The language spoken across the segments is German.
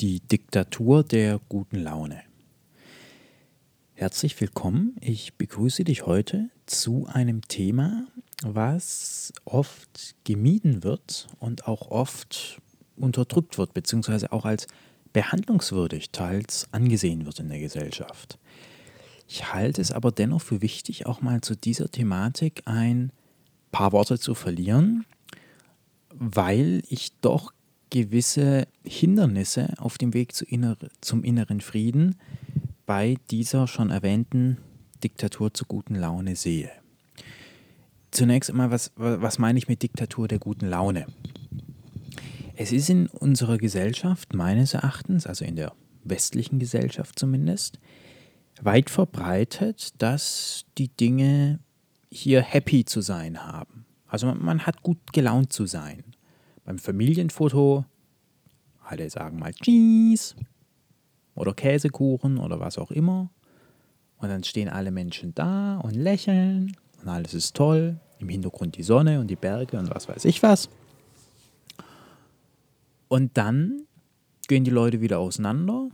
Die Diktatur der guten Laune. Herzlich willkommen. Ich begrüße dich heute zu einem Thema, was oft gemieden wird und auch oft unterdrückt wird, beziehungsweise auch als behandlungswürdig teils angesehen wird in der Gesellschaft. Ich halte es aber dennoch für wichtig, auch mal zu dieser Thematik ein paar Worte zu verlieren, weil ich doch gewisse Hindernisse auf dem Weg zu inner, zum inneren Frieden bei dieser schon erwähnten Diktatur zur guten Laune sehe. Zunächst einmal, was, was meine ich mit Diktatur der guten Laune? Es ist in unserer Gesellschaft meines Erachtens, also in der westlichen Gesellschaft zumindest, weit verbreitet, dass die Dinge hier happy zu sein haben. Also man, man hat gut gelaunt zu sein beim Familienfoto, alle sagen mal Cheese oder Käsekuchen oder was auch immer. Und dann stehen alle Menschen da und lächeln und alles ist toll. Im Hintergrund die Sonne und die Berge und was weiß ich was. Und dann gehen die Leute wieder auseinander.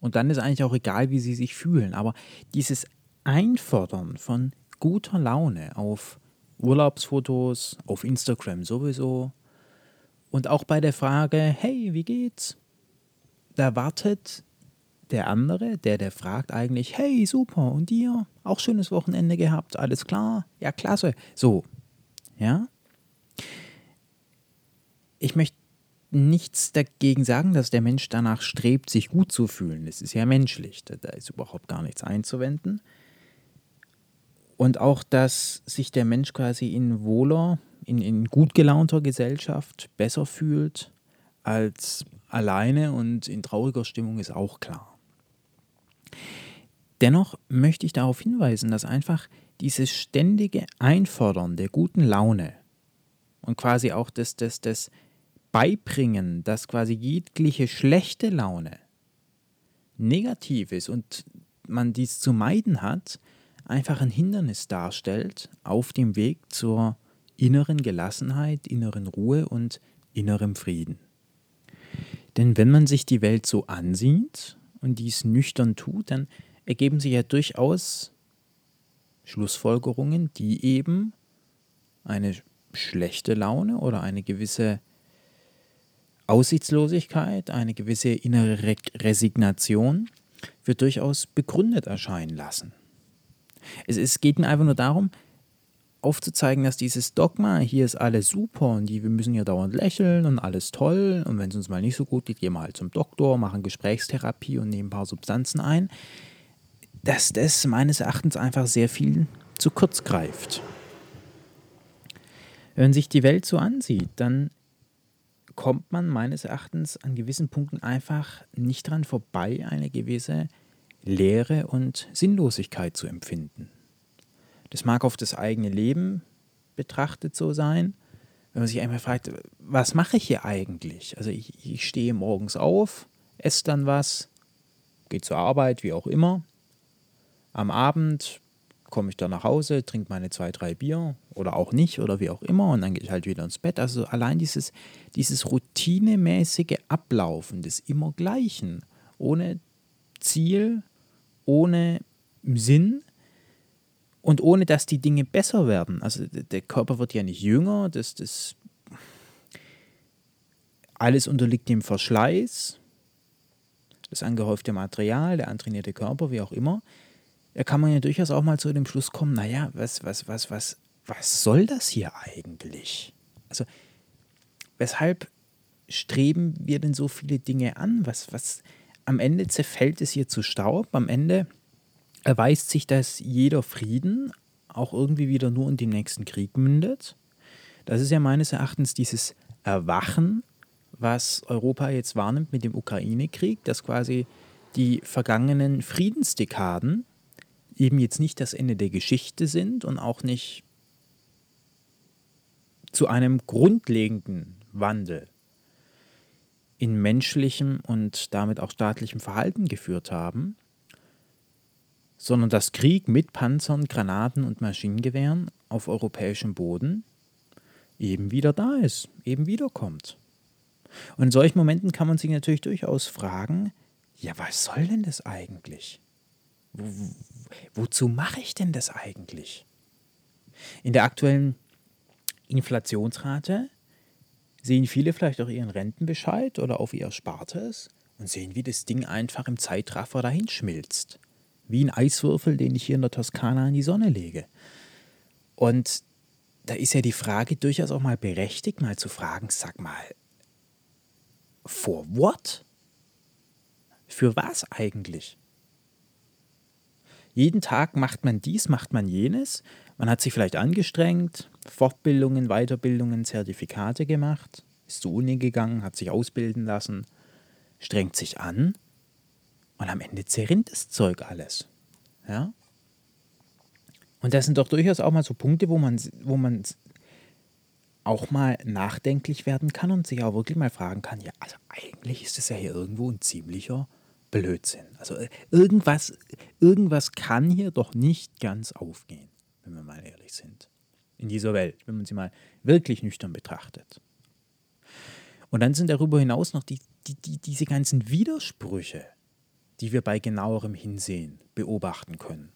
Und dann ist eigentlich auch egal, wie sie sich fühlen. Aber dieses Einfordern von guter Laune auf Urlaubsfotos, auf Instagram sowieso, und auch bei der Frage, hey, wie geht's? Da wartet der andere, der der fragt eigentlich, hey, super, und dir? Auch schönes Wochenende gehabt, alles klar? Ja, klasse. So, ja. Ich möchte nichts dagegen sagen, dass der Mensch danach strebt, sich gut zu fühlen. Das ist ja menschlich, da ist überhaupt gar nichts einzuwenden. Und auch, dass sich der Mensch quasi in wohler in, in gut gelaunter Gesellschaft besser fühlt als alleine und in trauriger Stimmung ist auch klar. Dennoch möchte ich darauf hinweisen, dass einfach dieses ständige Einfordern der guten Laune und quasi auch das, das, das Beibringen, dass quasi jegliche schlechte Laune negativ ist und man dies zu meiden hat, einfach ein Hindernis darstellt auf dem Weg zur inneren Gelassenheit, inneren Ruhe und innerem Frieden. Denn wenn man sich die Welt so ansieht und dies nüchtern tut, dann ergeben sich ja durchaus Schlussfolgerungen, die eben eine schlechte Laune oder eine gewisse Aussichtslosigkeit, eine gewisse innere Re Resignation für durchaus begründet erscheinen lassen. Es, es geht einfach nur darum, aufzuzeigen, dass dieses Dogma, hier ist alles super und die, wir müssen ja dauernd lächeln und alles toll und wenn es uns mal nicht so gut geht, gehen wir halt zum Doktor, machen Gesprächstherapie und nehmen ein paar Substanzen ein, dass das meines Erachtens einfach sehr viel zu kurz greift. Wenn sich die Welt so ansieht, dann kommt man meines Erachtens an gewissen Punkten einfach nicht dran vorbei, eine gewisse Leere und Sinnlosigkeit zu empfinden. Das mag auf das eigene Leben betrachtet so sein. Wenn man sich einmal fragt, was mache ich hier eigentlich? Also ich, ich stehe morgens auf, esse dann was, gehe zur Arbeit, wie auch immer. Am Abend komme ich dann nach Hause, trinke meine zwei, drei Bier oder auch nicht oder wie auch immer und dann gehe ich halt wieder ins Bett. Also allein dieses, dieses routinemäßige Ablaufen des Immergleichen, ohne Ziel, ohne Sinn, und ohne dass die Dinge besser werden. Also der Körper wird ja nicht jünger, das, das alles unterliegt dem Verschleiß, das angehäufte Material, der antrainierte Körper, wie auch immer. Da kann man ja durchaus auch mal zu dem Schluss kommen, naja, was, was, was, was, was soll das hier eigentlich? Also, weshalb streben wir denn so viele Dinge an? Was, was, am Ende zerfällt es hier zu Staub, am Ende erweist sich, dass jeder Frieden auch irgendwie wieder nur in dem nächsten Krieg mündet. Das ist ja meines Erachtens dieses Erwachen, was Europa jetzt wahrnimmt mit dem Ukraine-Krieg, dass quasi die vergangenen Friedensdekaden eben jetzt nicht das Ende der Geschichte sind und auch nicht zu einem grundlegenden Wandel in menschlichem und damit auch staatlichem Verhalten geführt haben, sondern dass Krieg mit Panzern, Granaten und Maschinengewehren auf europäischem Boden eben wieder da ist, eben wiederkommt. Und in solchen Momenten kann man sich natürlich durchaus fragen, ja, was soll denn das eigentlich? Wo, wo, wozu mache ich denn das eigentlich? In der aktuellen Inflationsrate sehen viele vielleicht auch ihren Rentenbescheid oder auf ihr Erspartes und sehen, wie das Ding einfach im Zeitraffer dahin schmilzt. Wie ein Eiswürfel, den ich hier in der Toskana in die Sonne lege. Und da ist ja die Frage durchaus auch mal berechtigt, mal zu fragen, sag mal, for what? Für was eigentlich? Jeden Tag macht man dies, macht man jenes. Man hat sich vielleicht angestrengt, Fortbildungen, Weiterbildungen, Zertifikate gemacht, ist zur Uni gegangen, hat sich ausbilden lassen, strengt sich an und am Ende zerrinnt das Zeug alles. Ja? Und das sind doch durchaus auch mal so Punkte, wo man, wo man auch mal nachdenklich werden kann und sich auch wirklich mal fragen kann, ja, also eigentlich ist das ja hier irgendwo ein ziemlicher Blödsinn. Also äh, irgendwas, irgendwas kann hier doch nicht ganz aufgehen, wenn wir mal ehrlich sind. In dieser Welt, wenn man sie mal wirklich nüchtern betrachtet. Und dann sind darüber hinaus noch die, die, die, diese ganzen Widersprüche, die wir bei genauerem Hinsehen beobachten können.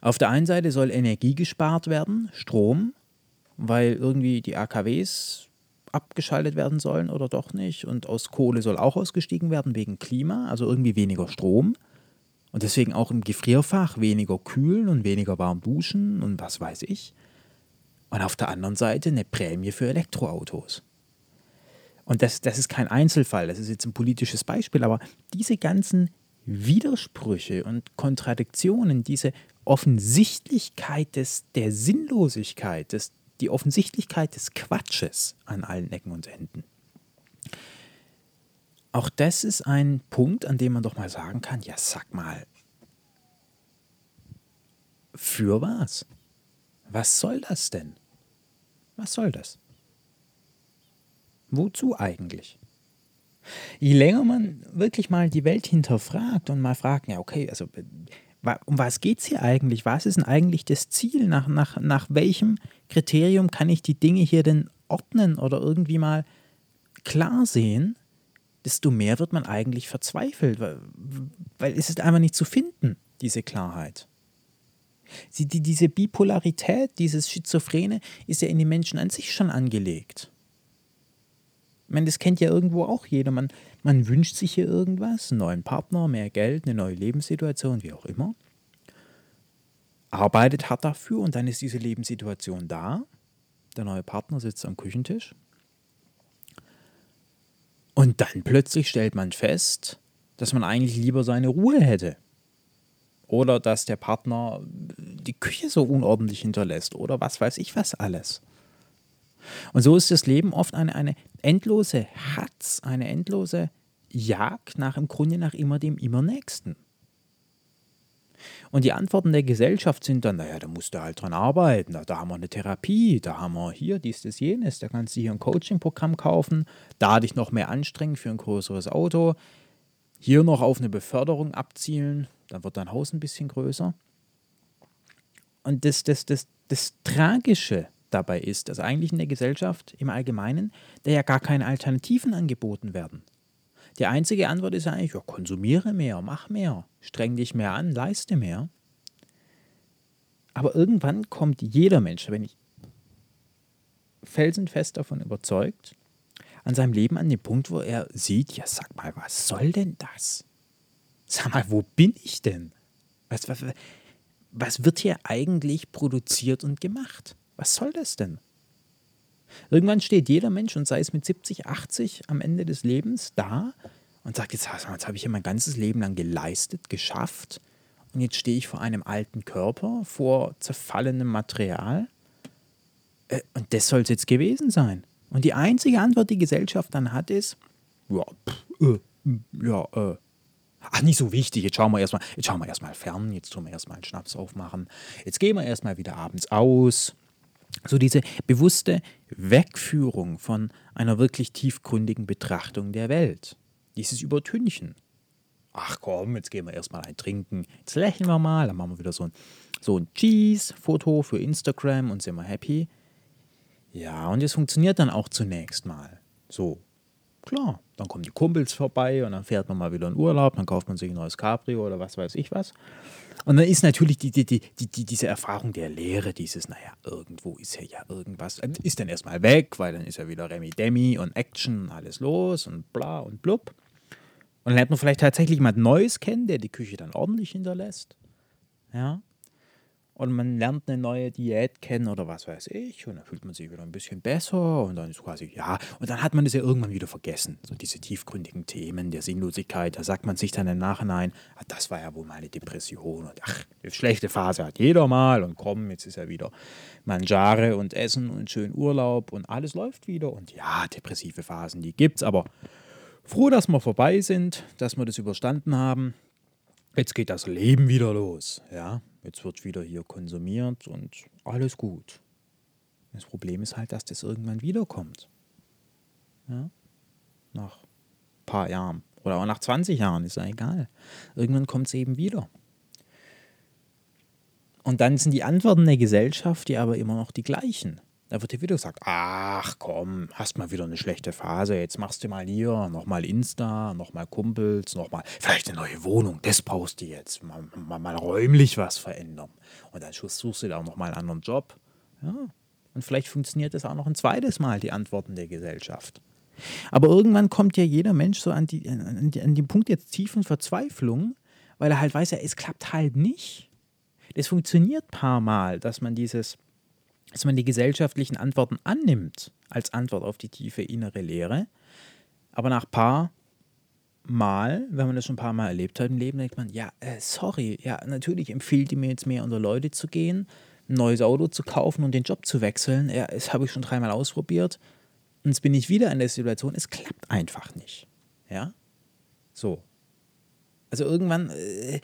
Auf der einen Seite soll Energie gespart werden, Strom, weil irgendwie die AKWs abgeschaltet werden sollen oder doch nicht. Und aus Kohle soll auch ausgestiegen werden wegen Klima, also irgendwie weniger Strom. Und deswegen auch im Gefrierfach weniger kühlen und weniger warm duschen und was weiß ich. Und auf der anderen Seite eine Prämie für Elektroautos. Und das, das ist kein Einzelfall, das ist jetzt ein politisches Beispiel, aber diese ganzen Widersprüche und Kontradiktionen, diese Offensichtlichkeit des, der Sinnlosigkeit, des, die Offensichtlichkeit des Quatsches an allen Ecken und Enden. Auch das ist ein Punkt, an dem man doch mal sagen kann, ja sag mal, für was? Was soll das denn? Was soll das? Wozu eigentlich? Je länger man wirklich mal die Welt hinterfragt und mal fragt, ja okay, also um was geht es hier eigentlich? Was ist denn eigentlich das Ziel? Nach, nach, nach welchem Kriterium kann ich die Dinge hier denn ordnen oder irgendwie mal klar sehen? Desto mehr wird man eigentlich verzweifelt, weil, weil es ist einfach nicht zu finden, diese Klarheit. Sie, die, diese Bipolarität, dieses Schizophrene ist ja in den Menschen an sich schon angelegt. Meine, das kennt ja irgendwo auch jeder. Man, man wünscht sich hier irgendwas, einen neuen Partner, mehr Geld, eine neue Lebenssituation, wie auch immer. Arbeitet hart dafür und dann ist diese Lebenssituation da. Der neue Partner sitzt am Küchentisch. Und dann plötzlich stellt man fest, dass man eigentlich lieber seine Ruhe hätte. Oder dass der Partner die Küche so unordentlich hinterlässt oder was weiß ich was alles. Und so ist das Leben oft eine, eine endlose Hatz, eine endlose Jagd nach im Grunde nach immer dem Immernächsten. Und die Antworten der Gesellschaft sind dann, naja, da musst du halt dran arbeiten, da, da haben wir eine Therapie, da haben wir hier dies, das, jenes, da kannst du hier ein Coaching-Programm kaufen, da dich noch mehr anstrengen für ein größeres Auto, hier noch auf eine Beförderung abzielen, dann wird dein Haus ein bisschen größer. Und das, das, das, das Tragische dabei ist, dass eigentlich in der Gesellschaft im Allgemeinen da ja gar keine Alternativen angeboten werden. Die einzige Antwort ist eigentlich, ja, konsumiere mehr, mach mehr, streng dich mehr an, leiste mehr. Aber irgendwann kommt jeder Mensch, bin ich felsenfest davon überzeugt, an seinem Leben an den Punkt, wo er sieht, ja, sag mal, was soll denn das? Sag mal, wo bin ich denn? Was, was, was wird hier eigentlich produziert und gemacht? Was soll das denn? Irgendwann steht jeder Mensch und sei es mit 70, 80 am Ende des Lebens da und sagt, jetzt, jetzt habe ich hier mein ganzes Leben lang geleistet, geschafft und jetzt stehe ich vor einem alten Körper, vor zerfallenem Material äh, und das soll es jetzt gewesen sein. Und die einzige Antwort, die Gesellschaft dann hat, ist, ja, pff, äh, ja, äh, Ach, nicht so wichtig. Jetzt schauen wir erstmal, jetzt schauen wir erstmal fern, jetzt tun wir erstmal einen Schnaps aufmachen. Jetzt gehen wir erstmal wieder abends aus. So diese bewusste Wegführung von einer wirklich tiefgründigen Betrachtung der Welt. Dieses Übertünchen. Ach komm, jetzt gehen wir erstmal ein Trinken. Jetzt lächeln wir mal, dann machen wir wieder so ein, so ein Cheese-Foto für Instagram und sind wir happy. Ja, und es funktioniert dann auch zunächst mal. So. Klar, dann kommen die Kumpels vorbei und dann fährt man mal wieder in Urlaub, dann kauft man sich ein neues Cabrio oder was weiß ich was. Und dann ist natürlich die, die, die, die, diese Erfahrung der Lehre, dieses, naja, irgendwo ist ja, ja irgendwas, ist dann erstmal weg, weil dann ist ja wieder Remi Demi und Action und alles los und bla und blub. Und dann lernt man vielleicht tatsächlich jemand Neues kennen, der die Küche dann ordentlich hinterlässt. Ja und man lernt eine neue Diät kennen oder was weiß ich. Und dann fühlt man sich wieder ein bisschen besser. Und dann ist quasi, ja, und dann hat man es ja irgendwann wieder vergessen. So diese tiefgründigen Themen der Sinnlosigkeit, da sagt man sich dann im Nachhinein, ah, das war ja wohl meine Depression. Und ach, eine schlechte Phase hat jeder mal. Und komm, jetzt ist ja wieder Mangiare und Essen und schön Urlaub. Und alles läuft wieder. Und ja, depressive Phasen, die gibt's, aber froh, dass wir vorbei sind, dass wir das überstanden haben. Jetzt geht das Leben wieder los, ja. Jetzt wird wieder hier konsumiert und alles gut. Das Problem ist halt, dass das irgendwann wiederkommt. Ja? Nach ein paar Jahren oder auch nach 20 Jahren, ist ja egal. Irgendwann kommt es eben wieder. Und dann sind die Antworten der Gesellschaft ja aber immer noch die gleichen. Da wird dir wieder gesagt, ach komm, hast mal wieder eine schlechte Phase, jetzt machst du mal hier, nochmal Insta, nochmal Kumpels, nochmal, vielleicht eine neue Wohnung, das brauchst du jetzt, mal, mal, mal räumlich was verändern. Und dann suchst du da auch nochmal einen anderen Job. Ja, und vielleicht funktioniert das auch noch ein zweites Mal, die Antworten der Gesellschaft. Aber irgendwann kommt ja jeder Mensch so an, die, an, die, an den Punkt der tiefen Verzweiflung, weil er halt weiß, ja, es klappt halt nicht. Das funktioniert ein paar Mal, dass man dieses dass man die gesellschaftlichen Antworten annimmt als Antwort auf die tiefe innere Lehre. Aber nach ein paar Mal, wenn man das schon ein paar Mal erlebt hat im Leben, denkt man, ja, äh, sorry, ja, natürlich empfiehlt die mir jetzt mehr unter Leute zu gehen, ein neues Auto zu kaufen und den Job zu wechseln. Ja, das habe ich schon dreimal ausprobiert. Und jetzt bin ich wieder in der Situation, es klappt einfach nicht. Ja? So. Also irgendwann äh,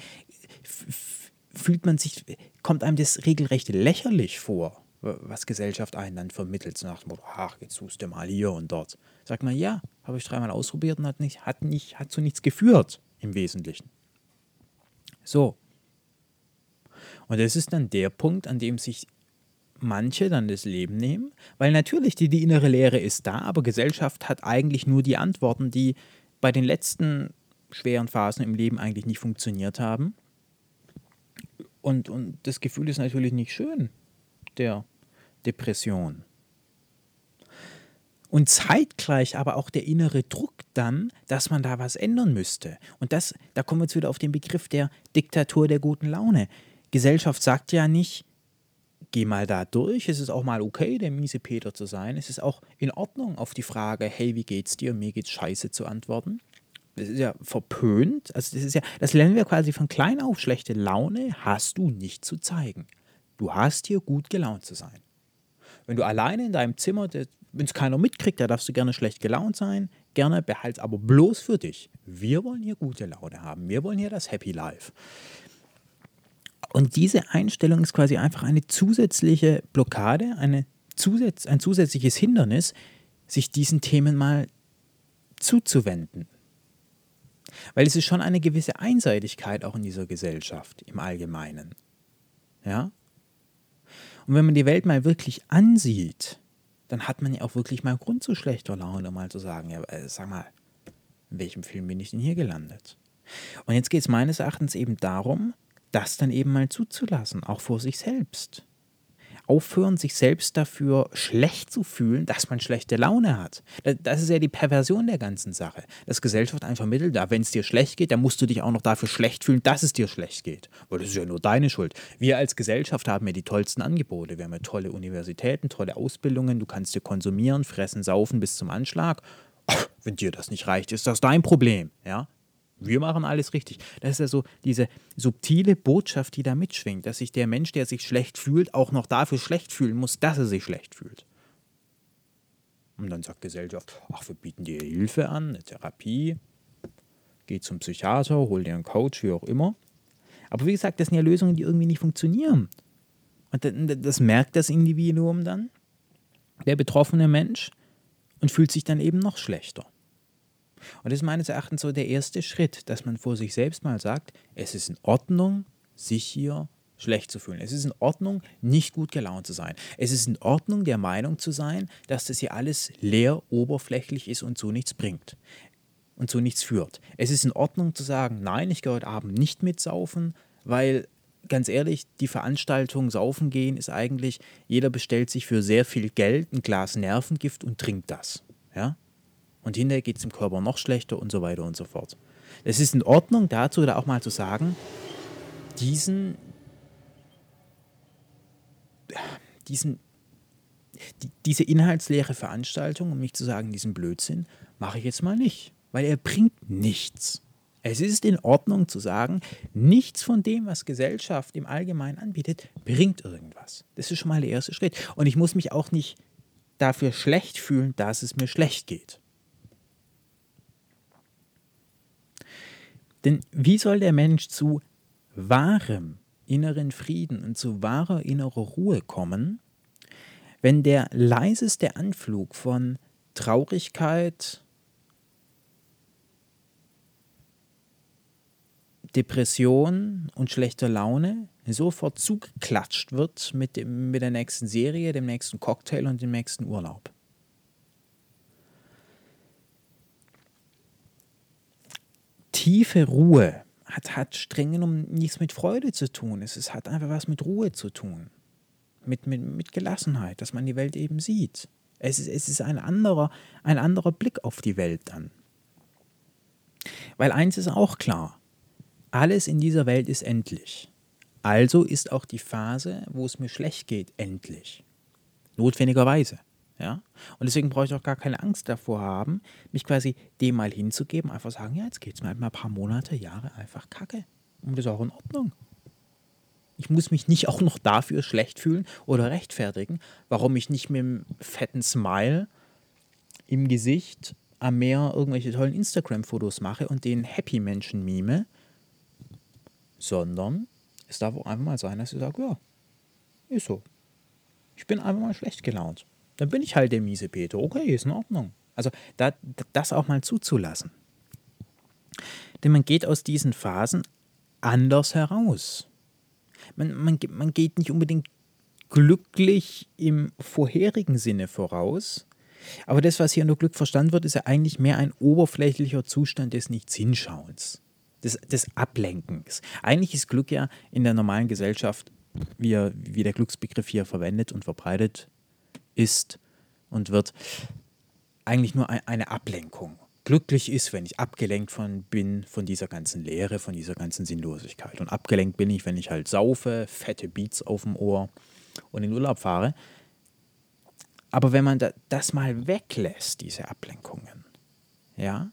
fühlt man sich, kommt einem das regelrecht lächerlich vor was Gesellschaft einen dann vermittelt, so nach dem Motto, ach, jetzt suchst du mal hier und dort. Sagt man, ja, habe ich dreimal ausprobiert und hat, nicht, hat, nicht, hat zu nichts geführt im Wesentlichen. So. Und das ist dann der Punkt, an dem sich manche dann das Leben nehmen, weil natürlich die, die innere Lehre ist da, aber Gesellschaft hat eigentlich nur die Antworten, die bei den letzten schweren Phasen im Leben eigentlich nicht funktioniert haben. Und, und das Gefühl ist natürlich nicht schön der Depression. Und zeitgleich aber auch der innere Druck dann, dass man da was ändern müsste. Und das, da kommen wir jetzt wieder auf den Begriff der Diktatur der guten Laune. Gesellschaft sagt ja nicht, geh mal da durch, es ist auch mal okay, der miese Peter zu sein. Es ist auch in Ordnung, auf die Frage, hey, wie geht's dir, mir geht's scheiße zu antworten. Das ist ja verpönt. Also das ist ja, das lernen wir quasi von klein auf. Schlechte Laune hast du nicht zu zeigen. Du hast hier gut gelaunt zu sein. Wenn du alleine in deinem Zimmer, wenn es keiner mitkriegt, da darfst du gerne schlecht gelaunt sein. Gerne behalte aber bloß für dich. Wir wollen hier gute Laune haben. Wir wollen hier das Happy Life. Und diese Einstellung ist quasi einfach eine zusätzliche Blockade, eine Zusatz, ein zusätzliches Hindernis, sich diesen Themen mal zuzuwenden. Weil es ist schon eine gewisse Einseitigkeit auch in dieser Gesellschaft im Allgemeinen. Ja? Und wenn man die Welt mal wirklich ansieht, dann hat man ja auch wirklich mal Grund zu schlechter Laune, mal zu sagen, ja, äh, sag mal, in welchem Film bin ich denn hier gelandet? Und jetzt geht es meines Erachtens eben darum, das dann eben mal zuzulassen, auch vor sich selbst aufhören, sich selbst dafür schlecht zu fühlen, dass man schlechte Laune hat. Das ist ja die Perversion der ganzen Sache. Dass Gesellschaft einfach mittelt, da wenn es dir schlecht geht, dann musst du dich auch noch dafür schlecht fühlen, dass es dir schlecht geht. Weil das ist ja nur deine Schuld. Wir als Gesellschaft haben ja die tollsten Angebote. Wir haben ja tolle Universitäten, tolle Ausbildungen, du kannst dir konsumieren, fressen, saufen bis zum Anschlag. wenn dir das nicht reicht, ist das dein Problem. Ja? Wir machen alles richtig. Das ist ja so diese subtile Botschaft, die da mitschwingt, dass sich der Mensch, der sich schlecht fühlt, auch noch dafür schlecht fühlen muss, dass er sich schlecht fühlt. Und dann sagt Gesellschaft, ach, wir bieten dir Hilfe an, eine Therapie, geh zum Psychiater, hol dir einen Coach, wie auch immer. Aber wie gesagt, das sind ja Lösungen, die irgendwie nicht funktionieren. Und das merkt das Individuum dann, der betroffene Mensch, und fühlt sich dann eben noch schlechter. Und das ist meines Erachtens so der erste Schritt, dass man vor sich selbst mal sagt, es ist in Ordnung, sich hier schlecht zu fühlen. Es ist in Ordnung, nicht gut gelaunt zu sein. Es ist in Ordnung, der Meinung zu sein, dass das hier alles leer, oberflächlich ist und so nichts bringt und so nichts führt. Es ist in Ordnung zu sagen, nein, ich gehe heute Abend nicht mitsaufen, weil ganz ehrlich, die Veranstaltung Saufen gehen ist eigentlich, jeder bestellt sich für sehr viel Geld ein Glas Nervengift und trinkt das. Ja? Und hinterher geht es dem Körper noch schlechter und so weiter und so fort. Es ist in Ordnung, dazu da auch mal zu sagen, diesen, diesen, die, diese inhaltsleere Veranstaltung, um nicht zu sagen, diesen Blödsinn, mache ich jetzt mal nicht, weil er bringt nichts. Es ist in Ordnung zu sagen, nichts von dem, was Gesellschaft im Allgemeinen anbietet, bringt irgendwas. Das ist schon mal der erste Schritt. Und ich muss mich auch nicht dafür schlecht fühlen, dass es mir schlecht geht. Denn wie soll der Mensch zu wahrem inneren Frieden und zu wahrer innerer Ruhe kommen, wenn der leiseste Anflug von Traurigkeit, Depression und schlechter Laune sofort zugeklatscht wird mit, dem, mit der nächsten Serie, dem nächsten Cocktail und dem nächsten Urlaub. Tiefe Ruhe hat, hat streng genommen nichts mit Freude zu tun. Es, es hat einfach was mit Ruhe zu tun. Mit, mit, mit Gelassenheit, dass man die Welt eben sieht. Es ist, es ist ein, anderer, ein anderer Blick auf die Welt dann. Weil eins ist auch klar, alles in dieser Welt ist endlich. Also ist auch die Phase, wo es mir schlecht geht, endlich. Notwendigerweise. Ja? Und deswegen brauche ich auch gar keine Angst davor haben, mich quasi dem mal hinzugeben, einfach sagen, ja, jetzt geht es mir halt mal ein paar Monate, Jahre einfach kacke. Und das ist auch in Ordnung. Ich muss mich nicht auch noch dafür schlecht fühlen oder rechtfertigen, warum ich nicht mit einem fetten Smile im Gesicht am Meer irgendwelche tollen Instagram-Fotos mache und den Happy-Menschen mime, sondern es darf auch einfach mal sein, dass ich sage, ja, ist so. Ich bin einfach mal schlecht gelaunt. Dann bin ich halt der miese Peter. Okay, ist in Ordnung. Also da, das auch mal zuzulassen. Denn man geht aus diesen Phasen anders heraus. Man, man, man geht nicht unbedingt glücklich im vorherigen Sinne voraus, aber das, was hier unter Glück verstanden wird, ist ja eigentlich mehr ein oberflächlicher Zustand des Nichts-Hinschauens des, des Ablenkens. Eigentlich ist Glück ja in der normalen Gesellschaft, wie, wie der Glücksbegriff hier verwendet und verbreitet ist und wird, eigentlich nur ein, eine Ablenkung. Glücklich ist, wenn ich abgelenkt von bin von dieser ganzen Leere, von dieser ganzen Sinnlosigkeit. Und abgelenkt bin ich, wenn ich halt saufe, fette Beats auf dem Ohr und in Urlaub fahre. Aber wenn man da, das mal weglässt, diese Ablenkungen, ja,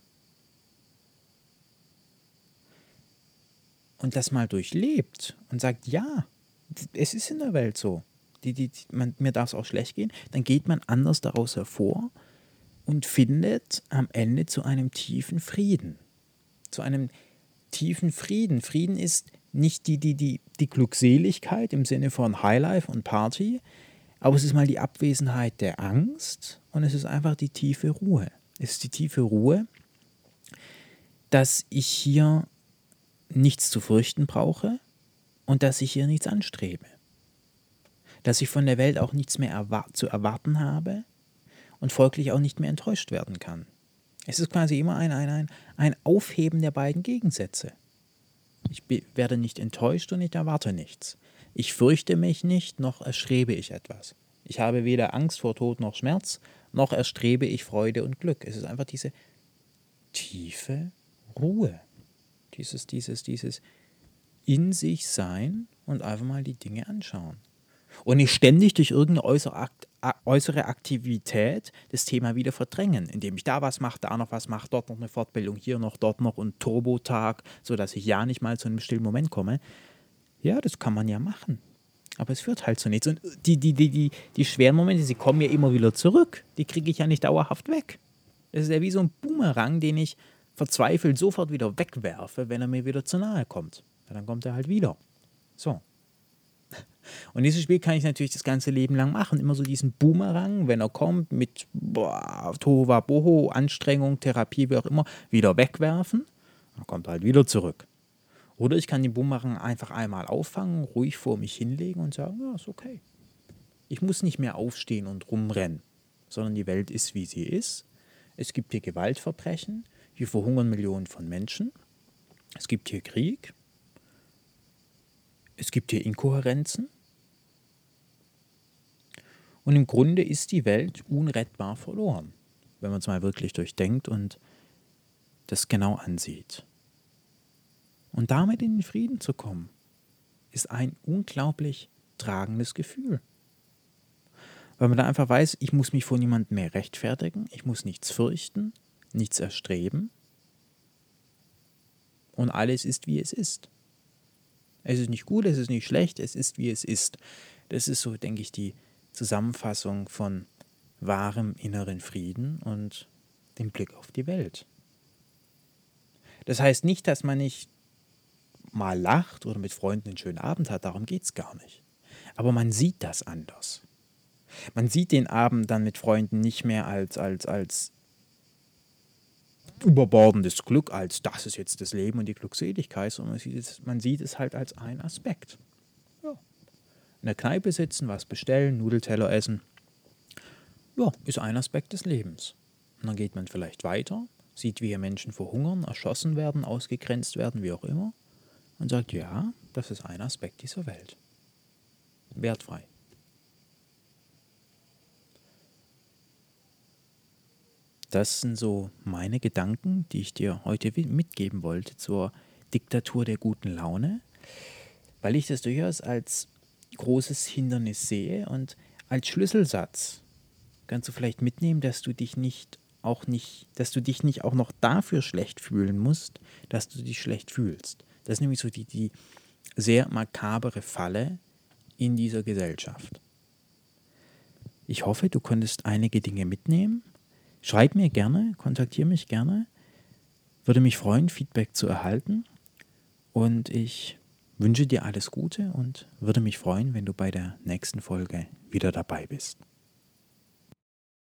und das mal durchlebt und sagt, ja, es ist in der Welt so, die, die, man, mir darf es auch schlecht gehen, dann geht man anders daraus hervor und findet am Ende zu einem tiefen Frieden. Zu einem tiefen Frieden. Frieden ist nicht die, die, die, die Glückseligkeit im Sinne von Highlife und Party, aber es ist mal die Abwesenheit der Angst und es ist einfach die tiefe Ruhe. Es ist die tiefe Ruhe, dass ich hier nichts zu fürchten brauche und dass ich hier nichts anstrebe. Dass ich von der Welt auch nichts mehr erwar zu erwarten habe und folglich auch nicht mehr enttäuscht werden kann. Es ist quasi immer ein, ein, ein, ein Aufheben der beiden Gegensätze. Ich werde nicht enttäuscht und ich erwarte nichts. Ich fürchte mich nicht, noch erstrebe ich etwas. Ich habe weder Angst vor Tod noch Schmerz, noch erstrebe ich Freude und Glück. Es ist einfach diese tiefe Ruhe. Dieses, dieses, dieses in sich sein und einfach mal die Dinge anschauen. Und nicht ständig durch irgendeine äußere Aktivität das Thema wieder verdrängen, indem ich da was mache, da noch was mache, dort noch eine Fortbildung, hier noch, dort noch und Turbotag, sodass ich ja nicht mal zu einem stillen Moment komme. Ja, das kann man ja machen. Aber es führt halt zu nichts. Und die, die, die, die, die schweren Momente, sie kommen ja immer wieder zurück. Die kriege ich ja nicht dauerhaft weg. Das ist ja wie so ein Boomerang, den ich verzweifelt sofort wieder wegwerfe, wenn er mir wieder zu nahe kommt. Ja, dann kommt er halt wieder. So. Und dieses Spiel kann ich natürlich das ganze Leben lang machen. Immer so diesen Boomerang, wenn er kommt, mit boah, Tova Boho, Anstrengung, Therapie, wie auch immer, wieder wegwerfen. Dann kommt er halt wieder zurück. Oder ich kann den Bumerang einfach einmal auffangen, ruhig vor mich hinlegen und sagen, ja, ist okay. Ich muss nicht mehr aufstehen und rumrennen, sondern die Welt ist, wie sie ist. Es gibt hier Gewaltverbrechen, hier verhungern Millionen von Menschen. Es gibt hier Krieg. Es gibt hier Inkohärenzen. Und im Grunde ist die Welt unrettbar verloren, wenn man es mal wirklich durchdenkt und das genau ansieht. Und damit in den Frieden zu kommen, ist ein unglaublich tragendes Gefühl. Weil man da einfach weiß, ich muss mich vor niemandem mehr rechtfertigen, ich muss nichts fürchten, nichts erstreben. Und alles ist, wie es ist. Es ist nicht gut, es ist nicht schlecht, es ist, wie es ist. Das ist so, denke ich, die Zusammenfassung von wahrem inneren Frieden und dem Blick auf die Welt. Das heißt nicht, dass man nicht mal lacht oder mit Freunden einen schönen Abend hat, darum geht es gar nicht. Aber man sieht das anders. Man sieht den Abend dann mit Freunden nicht mehr als, als, als überbordendes Glück, als das ist jetzt das Leben und die Glückseligkeit, sondern man sieht es, man sieht es halt als ein Aspekt. Ja. In der Kneipe sitzen, was bestellen, Nudelteller essen, ja, ist ein Aspekt des Lebens. Und dann geht man vielleicht weiter, sieht, wie hier Menschen verhungern, erschossen werden, ausgegrenzt werden, wie auch immer und sagt, ja, das ist ein Aspekt dieser Welt. Wertfrei. Das sind so meine Gedanken, die ich dir heute mitgeben wollte zur Diktatur der guten Laune, weil ich das durchaus als großes Hindernis sehe und als Schlüsselsatz kannst du vielleicht mitnehmen, dass du dich nicht auch nicht, dass du dich nicht auch noch dafür schlecht fühlen musst, dass du dich schlecht fühlst. Das ist nämlich so die, die sehr makabere Falle in dieser Gesellschaft. Ich hoffe, du konntest einige Dinge mitnehmen. Schreib mir gerne, kontaktiere mich gerne. Würde mich freuen, Feedback zu erhalten. Und ich wünsche dir alles Gute und würde mich freuen, wenn du bei der nächsten Folge wieder dabei bist.